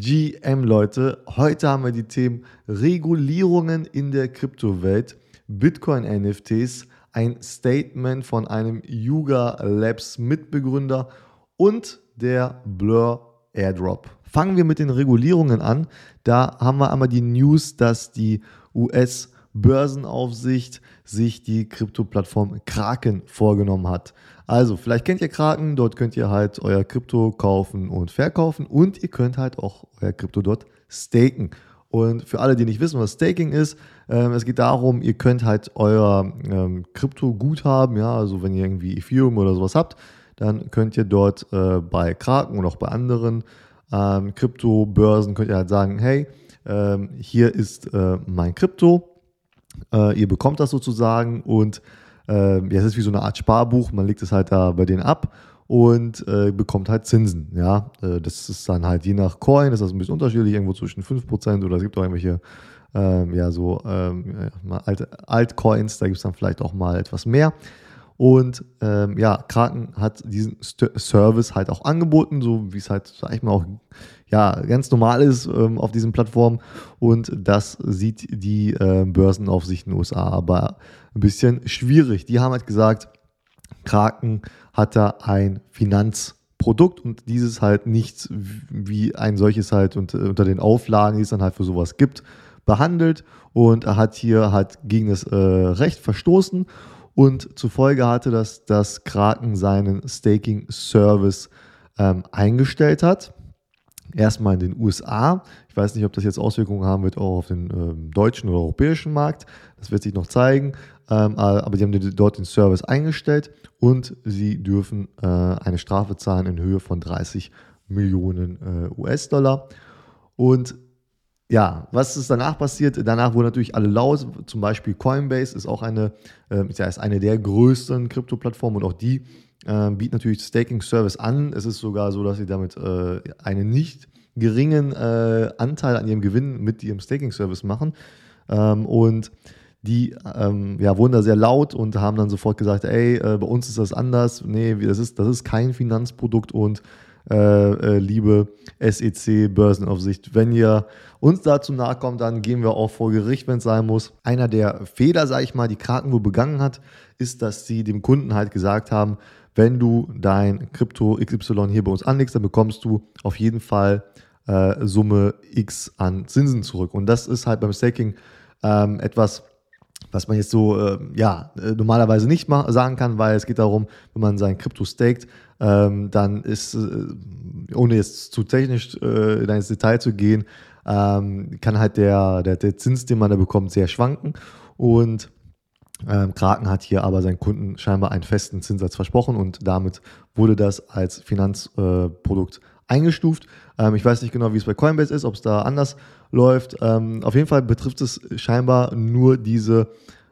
GM, Leute. Heute haben wir die Themen Regulierungen in der Kryptowelt, Bitcoin-NFTs, ein Statement von einem Yuga Labs Mitbegründer und der Blur Airdrop. Fangen wir mit den Regulierungen an. Da haben wir einmal die News, dass die US Börsenaufsicht sich die Krypto-Plattform Kraken vorgenommen hat. Also, vielleicht kennt ihr Kraken, dort könnt ihr halt euer Krypto kaufen und verkaufen und ihr könnt halt auch euer Krypto dort staken. Und für alle, die nicht wissen, was Staking ist, ähm, es geht darum, ihr könnt halt euer ähm, Krypto-Guthaben, ja, also wenn ihr irgendwie Ethereum oder sowas habt, dann könnt ihr dort äh, bei Kraken und auch bei anderen ähm, Krypto-Börsen könnt ihr halt sagen, hey, ähm, hier ist äh, mein Krypto, äh, ihr bekommt das sozusagen und äh, ja, es ist wie so eine Art Sparbuch, man legt es halt da bei denen ab und äh, bekommt halt Zinsen. Ja, äh, das ist dann halt je nach Coin, ist das ein bisschen unterschiedlich, irgendwo zwischen 5% oder es gibt auch irgendwelche, ähm, ja, so ähm, Alt Altcoins, da gibt es dann vielleicht auch mal etwas mehr. Und ähm, ja, Kraken hat diesen St Service halt auch angeboten, so wie es halt, sag ich mal, auch ja, ganz normal ist ähm, auf diesen Plattformen. Und das sieht die äh, Börsenaufsicht in den USA aber ein bisschen schwierig. Die haben halt gesagt, Kraken hat da ein Finanzprodukt und dieses halt nicht wie ein solches halt äh, unter den Auflagen, die es dann halt für sowas gibt, behandelt und er hat hier halt gegen das äh, Recht verstoßen und zufolge hatte das, dass Kraken seinen Staking-Service ähm, eingestellt hat. Erstmal in den USA. Ich weiß nicht, ob das jetzt Auswirkungen haben wird auch auf den ähm, deutschen oder europäischen Markt. Das wird sich noch zeigen. Ähm, aber die haben dort den Service eingestellt und sie dürfen äh, eine Strafe zahlen in Höhe von 30 Millionen äh, US-Dollar. Und ja, was ist danach passiert? Danach wurden natürlich alle laut. Zum Beispiel Coinbase ist auch eine, äh, ist eine der größten Krypto-Plattformen und auch die äh, bietet natürlich Staking-Service an. Es ist sogar so, dass sie damit äh, einen nicht geringen äh, Anteil an ihrem Gewinn mit ihrem Staking-Service machen. Ähm, und die ähm, ja, wurden da sehr laut und haben dann sofort gesagt, ey, äh, bei uns ist das anders. Nee, das ist, das ist kein Finanzprodukt und äh, äh, liebe SEC-Börsenaufsicht. Wenn ihr uns dazu nahe kommt, dann gehen wir auch vor Gericht, wenn es sein muss. Einer der Fehler, sage ich mal, die Kraken wohl begangen hat, ist, dass sie dem Kunden halt gesagt haben, wenn du dein Krypto XY hier bei uns anlegst, dann bekommst du auf jeden Fall äh, Summe X an Zinsen zurück. Und das ist halt beim Staking ähm, etwas, was man jetzt so äh, ja normalerweise nicht sagen kann, weil es geht darum, wenn man sein Krypto staked, ähm, dann ist, äh, ohne jetzt zu technisch äh, ins Detail zu gehen, ähm, kann halt der, der, der Zins, den man da bekommt, sehr schwanken. Und ähm, Kraken hat hier aber seinen Kunden scheinbar einen festen Zinssatz versprochen und damit wurde das als Finanzprodukt äh, eingestuft. Ähm, ich weiß nicht genau, wie es bei Coinbase ist, ob es da anders läuft. Ähm, auf jeden Fall betrifft es scheinbar nur diese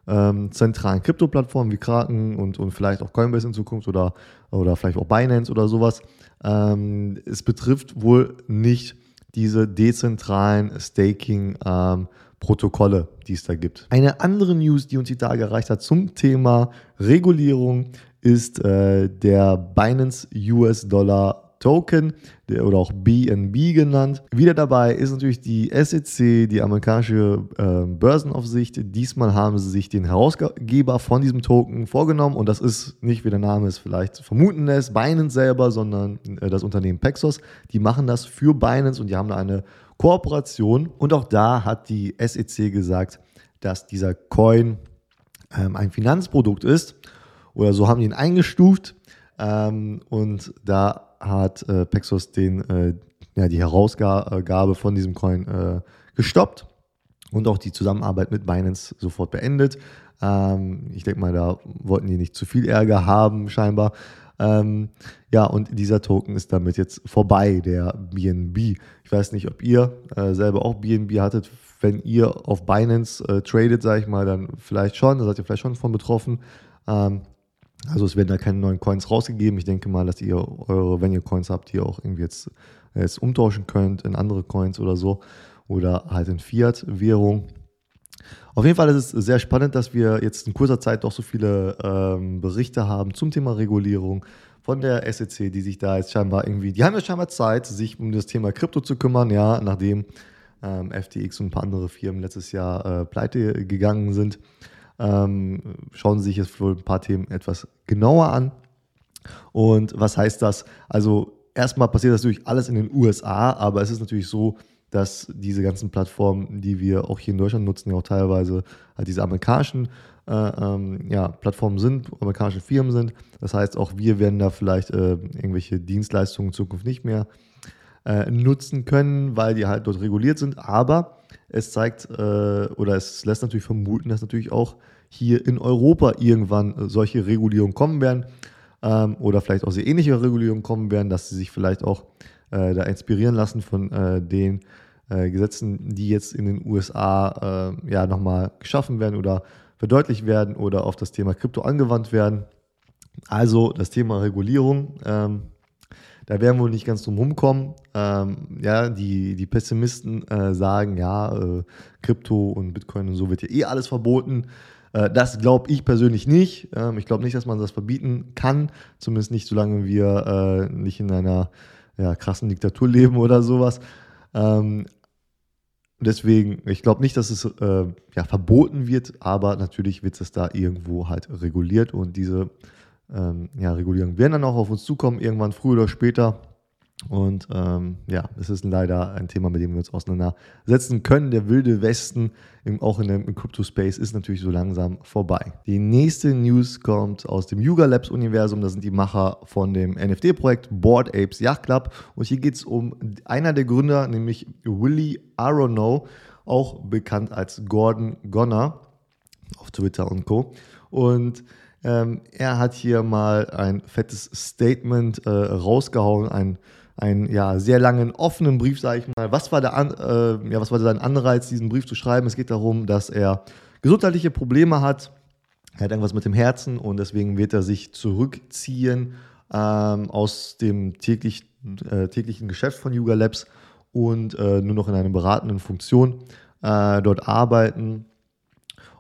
ähm, zentralen Krypto-Plattformen wie Kraken und, und vielleicht auch Coinbase in Zukunft oder, oder vielleicht auch Binance oder sowas. Ähm, es betrifft wohl nicht diese dezentralen Staking-Protokolle, ähm, die es da gibt. Eine andere News, die uns die Tage erreicht hat zum Thema Regulierung, ist äh, der Binance US-Dollar Token oder auch BNB genannt. Wieder dabei ist natürlich die SEC, die amerikanische äh, Börsenaufsicht. Diesmal haben sie sich den Herausgeber von diesem Token vorgenommen und das ist nicht, wie der Name es vielleicht vermuten lässt, Binance selber, sondern äh, das Unternehmen Paxos. Die machen das für Binance und die haben da eine Kooperation und auch da hat die SEC gesagt, dass dieser Coin ähm, ein Finanzprodukt ist oder so haben die ihn eingestuft. Ähm, und da hat äh, Paxos den, äh, ja, die Herausgabe von diesem Coin äh, gestoppt und auch die Zusammenarbeit mit Binance sofort beendet. Ähm, ich denke mal, da wollten die nicht zu viel Ärger haben, scheinbar. Ähm, ja, und dieser Token ist damit jetzt vorbei, der BNB. Ich weiß nicht, ob ihr äh, selber auch BNB hattet. Wenn ihr auf Binance äh, tradet, sage ich mal, dann vielleicht schon, da seid ihr vielleicht schon von betroffen. Ähm, also es werden da keine neuen Coins rausgegeben. Ich denke mal, dass ihr eure, wenn ihr Coins habt, die auch irgendwie jetzt, jetzt umtauschen könnt in andere Coins oder so oder halt in Fiat-Währung. Auf jeden Fall ist es sehr spannend, dass wir jetzt in kurzer Zeit doch so viele ähm, Berichte haben zum Thema Regulierung von der SEC, die sich da jetzt scheinbar irgendwie, die haben ja scheinbar Zeit, sich um das Thema Krypto zu kümmern, ja, nachdem ähm, FTX und ein paar andere Firmen letztes Jahr äh, pleite gegangen sind. Ähm, schauen Sie sich jetzt wohl ein paar Themen etwas genauer an. Und was heißt das? Also erstmal passiert das natürlich alles in den USA, aber es ist natürlich so, dass diese ganzen Plattformen, die wir auch hier in Deutschland nutzen, ja auch teilweise halt diese amerikanischen äh, ähm, ja, Plattformen sind, amerikanische Firmen sind. Das heißt, auch wir werden da vielleicht äh, irgendwelche Dienstleistungen in Zukunft nicht mehr äh, nutzen können, weil die halt dort reguliert sind. Aber es zeigt äh, oder es lässt natürlich vermuten, dass natürlich auch hier in Europa irgendwann solche Regulierungen kommen werden ähm, oder vielleicht auch sehr ähnliche Regulierungen kommen werden, dass sie sich vielleicht auch äh, da inspirieren lassen von äh, den äh, Gesetzen, die jetzt in den USA äh, ja nochmal geschaffen werden oder verdeutlicht werden oder auf das Thema Krypto angewandt werden. Also das Thema Regulierung. Ähm, da werden wir wohl nicht ganz drum rumkommen. Ähm, ja, die, die Pessimisten äh, sagen, ja, äh, Krypto und Bitcoin und so wird ja eh alles verboten. Äh, das glaube ich persönlich nicht. Ähm, ich glaube nicht, dass man das verbieten kann. Zumindest nicht, solange wir äh, nicht in einer ja, krassen Diktatur leben oder sowas. Ähm, deswegen, ich glaube nicht, dass es äh, ja, verboten wird, aber natürlich wird es da irgendwo halt reguliert und diese ähm, ja, Regulierungen werden dann auch auf uns zukommen, irgendwann früher oder später. Und ähm, ja, es ist leider ein Thema, mit dem wir uns auseinandersetzen können. Der wilde Westen, im, auch in dem Crypto-Space, ist natürlich so langsam vorbei. Die nächste News kommt aus dem Yuga Labs Universum. Das sind die Macher von dem NFT-Projekt Board Apes Yacht Club. Und hier geht es um einer der Gründer, nämlich Willy Aronow, auch bekannt als Gordon Gonner auf Twitter und Co. Und ähm, er hat hier mal ein fettes Statement äh, rausgehauen, ein einen ja, sehr langen offenen Brief, sage ich mal. Was war, der An äh, ja, was war sein Anreiz, diesen Brief zu schreiben? Es geht darum, dass er gesundheitliche Probleme hat. Er hat irgendwas mit dem Herzen und deswegen wird er sich zurückziehen ähm, aus dem täglich, äh, täglichen Geschäft von Yuga Labs und äh, nur noch in einer beratenden Funktion äh, dort arbeiten.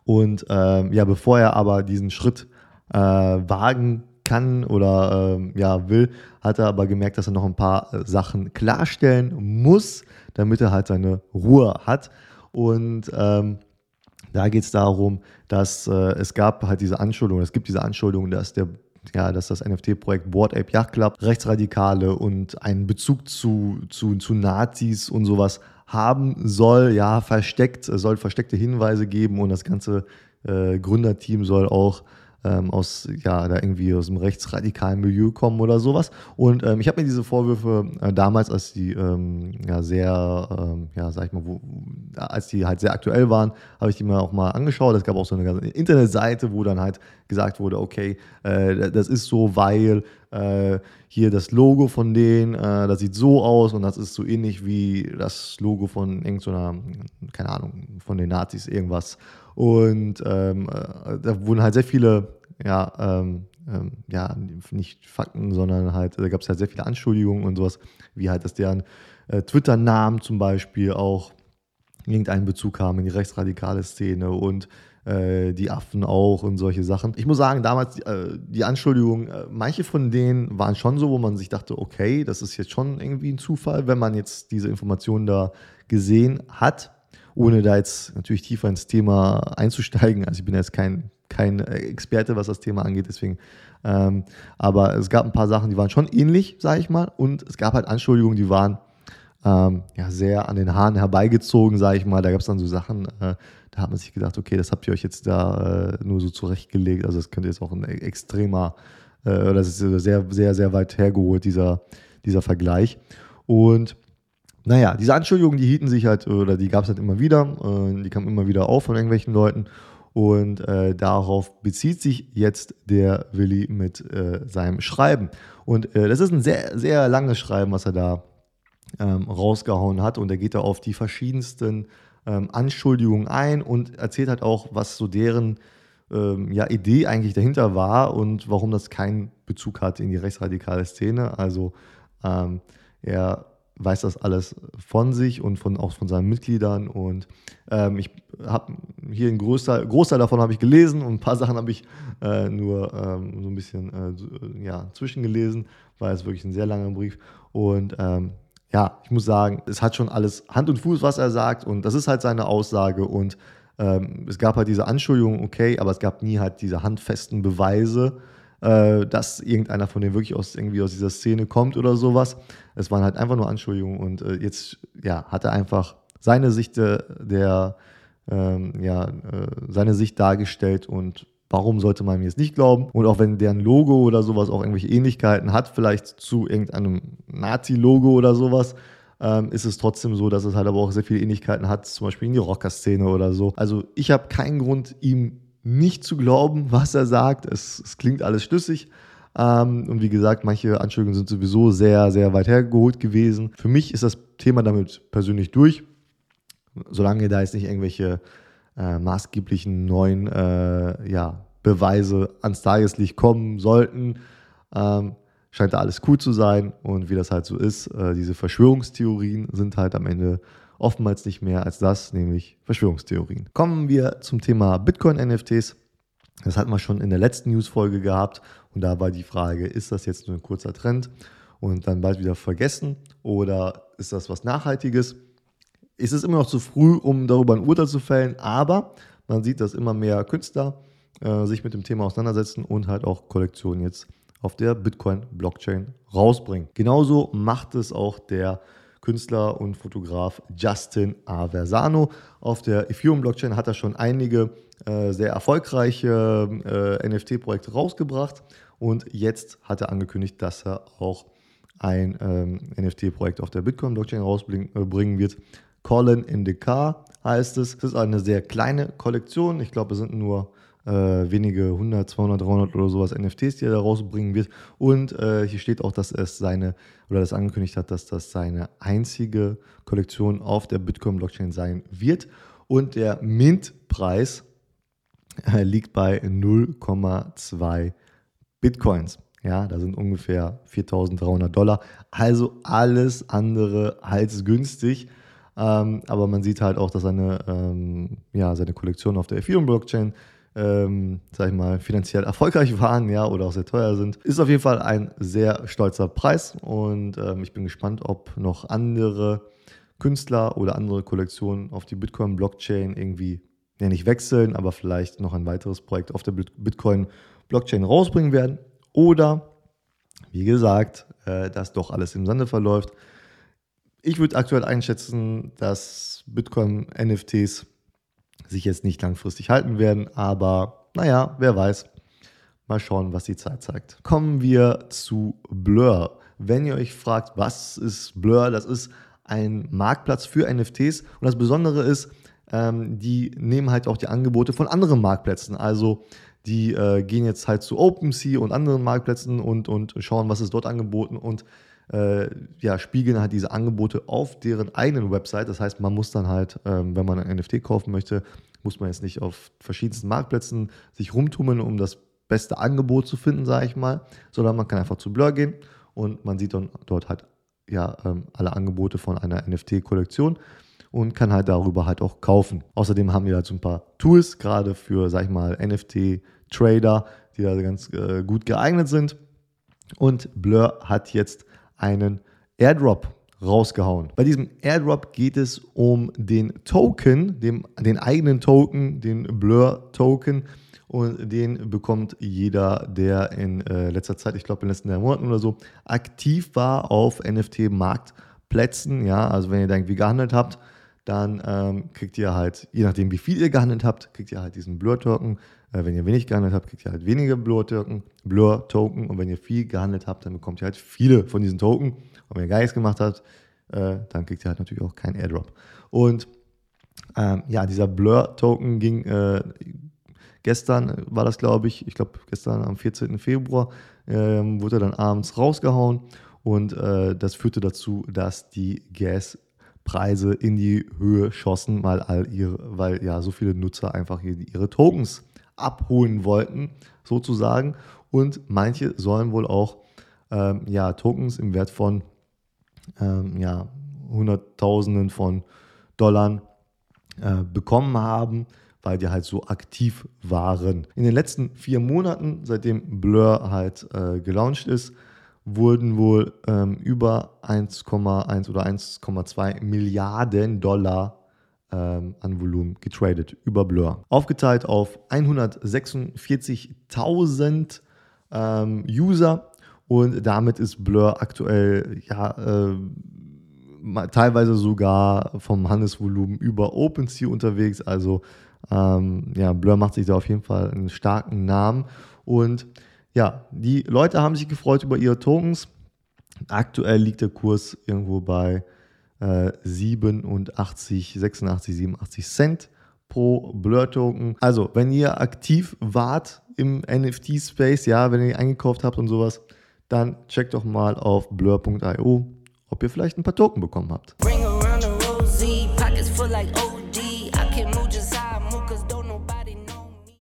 Und ähm, ja, bevor er aber diesen Schritt äh, wagen kann oder ähm, ja will, hat er aber gemerkt, dass er noch ein paar äh, Sachen klarstellen muss, damit er halt seine Ruhe hat. Und ähm, da geht es darum, dass äh, es gab halt diese Anschuldigung, es gibt diese Anschuldigung, dass der ja, dass das NFT-Projekt Board Ape Yacht Club Rechtsradikale und einen Bezug zu, zu, zu Nazis und sowas haben soll, ja, versteckt, soll versteckte Hinweise geben und das ganze äh, Gründerteam soll auch ähm, aus, ja, da irgendwie aus dem rechtsradikalen Milieu kommen oder sowas. Und ähm, ich habe mir diese Vorwürfe äh, damals, als die ähm, ja sehr, ähm, ja, sag ich mal, wo, als die halt sehr aktuell waren, habe ich die mir auch mal angeschaut. Es gab auch so eine ganze Internetseite, wo dann halt gesagt wurde, okay, äh, das ist so, weil äh, hier das Logo von denen, äh, das sieht so aus und das ist so ähnlich wie das Logo von irgendeiner, keine Ahnung, von den Nazis irgendwas. Und ähm, äh, da wurden halt sehr viele, ja, ähm, ähm, ja, nicht Fakten, sondern halt, da gab es halt sehr viele Anschuldigungen und sowas, wie halt, dass deren äh, Twitter-Namen zum Beispiel auch irgendeinen Bezug haben in die rechtsradikale Szene und äh, die Affen auch und solche Sachen. Ich muss sagen, damals äh, die Anschuldigungen, äh, manche von denen waren schon so, wo man sich dachte, okay, das ist jetzt schon irgendwie ein Zufall, wenn man jetzt diese Informationen da gesehen hat ohne da jetzt natürlich tiefer ins Thema einzusteigen. Also ich bin jetzt kein, kein Experte, was das Thema angeht, deswegen. Ähm, aber es gab ein paar Sachen, die waren schon ähnlich, sage ich mal. Und es gab halt Anschuldigungen, die waren ähm, ja, sehr an den Haaren herbeigezogen, sage ich mal. Da gab es dann so Sachen, äh, da hat man sich gedacht, okay, das habt ihr euch jetzt da äh, nur so zurechtgelegt. Also das könnte jetzt auch ein extremer, äh, oder das ist sehr, sehr, sehr weit hergeholt, dieser, dieser Vergleich. Und naja, diese Anschuldigungen, die hielten sich halt, oder die gab es halt immer wieder, äh, die kamen immer wieder auf von irgendwelchen Leuten. Und äh, darauf bezieht sich jetzt der Willi mit äh, seinem Schreiben. Und äh, das ist ein sehr, sehr langes Schreiben, was er da ähm, rausgehauen hat. Und er geht da auf die verschiedensten ähm, Anschuldigungen ein und erzählt halt auch, was so deren ähm, ja, Idee eigentlich dahinter war und warum das keinen Bezug hat in die rechtsradikale Szene. Also ähm, er weiß das alles von sich und von, auch von seinen Mitgliedern. Und ähm, ich habe hier ein Großteil, Großteil davon habe ich gelesen und ein paar Sachen habe ich äh, nur ähm, so ein bisschen äh, ja, zwischengelesen, weil es wirklich ein sehr langer Brief. Und ähm, ja, ich muss sagen, es hat schon alles Hand und Fuß, was er sagt. Und das ist halt seine Aussage. Und ähm, es gab halt diese Anschuldigungen, okay, aber es gab nie halt diese handfesten Beweise äh, dass irgendeiner von denen wirklich aus, irgendwie aus dieser Szene kommt oder sowas. Es waren halt einfach nur Anschuldigungen und äh, jetzt ja, hat er einfach seine Sicht der, der ähm, ja, äh, seine Sicht dargestellt und warum sollte man mir jetzt nicht glauben? Und auch wenn deren Logo oder sowas auch irgendwelche Ähnlichkeiten hat, vielleicht zu irgendeinem Nazi-Logo oder sowas, ähm, ist es trotzdem so, dass es halt aber auch sehr viele Ähnlichkeiten hat, zum Beispiel in die Rocker-Szene oder so. Also ich habe keinen Grund, ihm nicht zu glauben, was er sagt. Es, es klingt alles schlüssig. Ähm, und wie gesagt, manche Anschuldigungen sind sowieso sehr, sehr weit hergeholt gewesen. Für mich ist das Thema damit persönlich durch. Solange da jetzt nicht irgendwelche äh, maßgeblichen neuen äh, ja, Beweise ans Tageslicht kommen sollten, ähm, scheint da alles cool zu sein. Und wie das halt so ist, äh, diese Verschwörungstheorien sind halt am Ende oftmals nicht mehr als das, nämlich Verschwörungstheorien. Kommen wir zum Thema Bitcoin-NFTs. Das hatten wir schon in der letzten News-Folge gehabt und da war die Frage, ist das jetzt nur ein kurzer Trend und dann bald wieder vergessen oder ist das was Nachhaltiges? Es ist immer noch zu früh, um darüber ein Urteil zu fällen, aber man sieht, dass immer mehr Künstler äh, sich mit dem Thema auseinandersetzen und halt auch Kollektionen jetzt auf der Bitcoin-Blockchain rausbringen. Genauso macht es auch der Künstler und Fotograf Justin Aversano. Auf der Ethereum-Blockchain hat er schon einige äh, sehr erfolgreiche äh, NFT-Projekte rausgebracht und jetzt hat er angekündigt, dass er auch ein ähm, NFT-Projekt auf der Bitcoin-Blockchain rausbringen äh, wird. Colin in the Car heißt es. Es ist eine sehr kleine Kollektion. Ich glaube, es sind nur äh, wenige 100, 200, 300 oder sowas NFTs, die er da rausbringen wird. Und äh, hier steht auch, dass es seine, oder das angekündigt hat, dass das seine einzige Kollektion auf der Bitcoin-Blockchain sein wird. Und der Mint-Preis äh, liegt bei 0,2 Bitcoins. Ja, da sind ungefähr 4.300 Dollar. Also alles andere als günstig. Ähm, aber man sieht halt auch, dass seine, ähm, ja, seine Kollektion auf der Ethereum-Blockchain ähm, sag ich mal, finanziell erfolgreich waren, ja, oder auch sehr teuer sind. Ist auf jeden Fall ein sehr stolzer Preis und ähm, ich bin gespannt, ob noch andere Künstler oder andere Kollektionen auf die Bitcoin-Blockchain irgendwie, ja nicht wechseln, aber vielleicht noch ein weiteres Projekt auf der Bitcoin-Blockchain rausbringen werden. Oder, wie gesagt, äh, dass doch alles im Sande verläuft. Ich würde aktuell einschätzen, dass Bitcoin-NFTs sich jetzt nicht langfristig halten werden, aber naja, wer weiß. Mal schauen, was die Zeit zeigt. Kommen wir zu Blur. Wenn ihr euch fragt, was ist Blur, das ist ein Marktplatz für NFTs und das Besondere ist, ähm, die nehmen halt auch die Angebote von anderen Marktplätzen. Also die äh, gehen jetzt halt zu OpenSea und anderen Marktplätzen und, und schauen, was ist dort angeboten und äh, ja, spiegeln halt diese Angebote auf deren eigenen Website. Das heißt, man muss dann halt, ähm, wenn man ein NFT kaufen möchte, muss man jetzt nicht auf verschiedensten Marktplätzen sich rumtummeln, um das beste Angebot zu finden, sage ich mal, sondern man kann einfach zu Blur gehen und man sieht dann dort halt ja ähm, alle Angebote von einer NFT-Kollektion und kann halt darüber halt auch kaufen. Außerdem haben wir halt so ein paar Tools, gerade für, sag ich mal, NFT-Trader, die da ganz äh, gut geeignet sind. Und Blur hat jetzt einen Airdrop rausgehauen. Bei diesem Airdrop geht es um den Token, dem, den eigenen Token, den Blur-Token. Und den bekommt jeder, der in äh, letzter Zeit, ich glaube in den letzten drei Monaten oder so, aktiv war auf NFT-Marktplätzen. Ja, also wenn ihr da irgendwie gehandelt habt, dann ähm, kriegt ihr halt, je nachdem wie viel ihr gehandelt habt, kriegt ihr halt diesen Blur-Token. Äh, wenn ihr wenig gehandelt habt, kriegt ihr halt weniger Blur-Token. Blur-Token. Und wenn ihr viel gehandelt habt, dann bekommt ihr halt viele von diesen Token. Und wenn ihr gar nichts gemacht habt, äh, dann kriegt ihr halt natürlich auch keinen Airdrop. Und ähm, ja, dieser Blur-Token ging äh, gestern, war das glaube ich, ich glaube gestern am 14. Februar, ähm, wurde dann abends rausgehauen. Und äh, das führte dazu, dass die Gaspreise in die Höhe schossen, weil, all ihre, weil ja so viele Nutzer einfach ihre Tokens abholen wollten, sozusagen. Und manche sollen wohl auch ähm, ja, Tokens im Wert von ähm, ja, Hunderttausenden von Dollar äh, bekommen haben, weil die halt so aktiv waren. In den letzten vier Monaten, seitdem Blur halt äh, gelauncht ist, wurden wohl ähm, über 1,1 oder 1,2 Milliarden Dollar ähm, an Volumen getradet über Blur. Aufgeteilt auf 146.000 ähm, User und damit ist Blur aktuell ja äh, teilweise sogar vom Handelsvolumen über OpenSea unterwegs. Also ähm, ja, Blur macht sich da auf jeden Fall einen starken Namen und ja, die Leute haben sich gefreut über ihre Tokens. Aktuell liegt der Kurs irgendwo bei äh, 87, 86, 87 Cent pro Blur-Token. Also, wenn ihr aktiv wart im NFT-Space, ja, wenn ihr eingekauft habt und sowas, dann checkt doch mal auf blur.io, ob ihr vielleicht ein paar Token bekommen habt.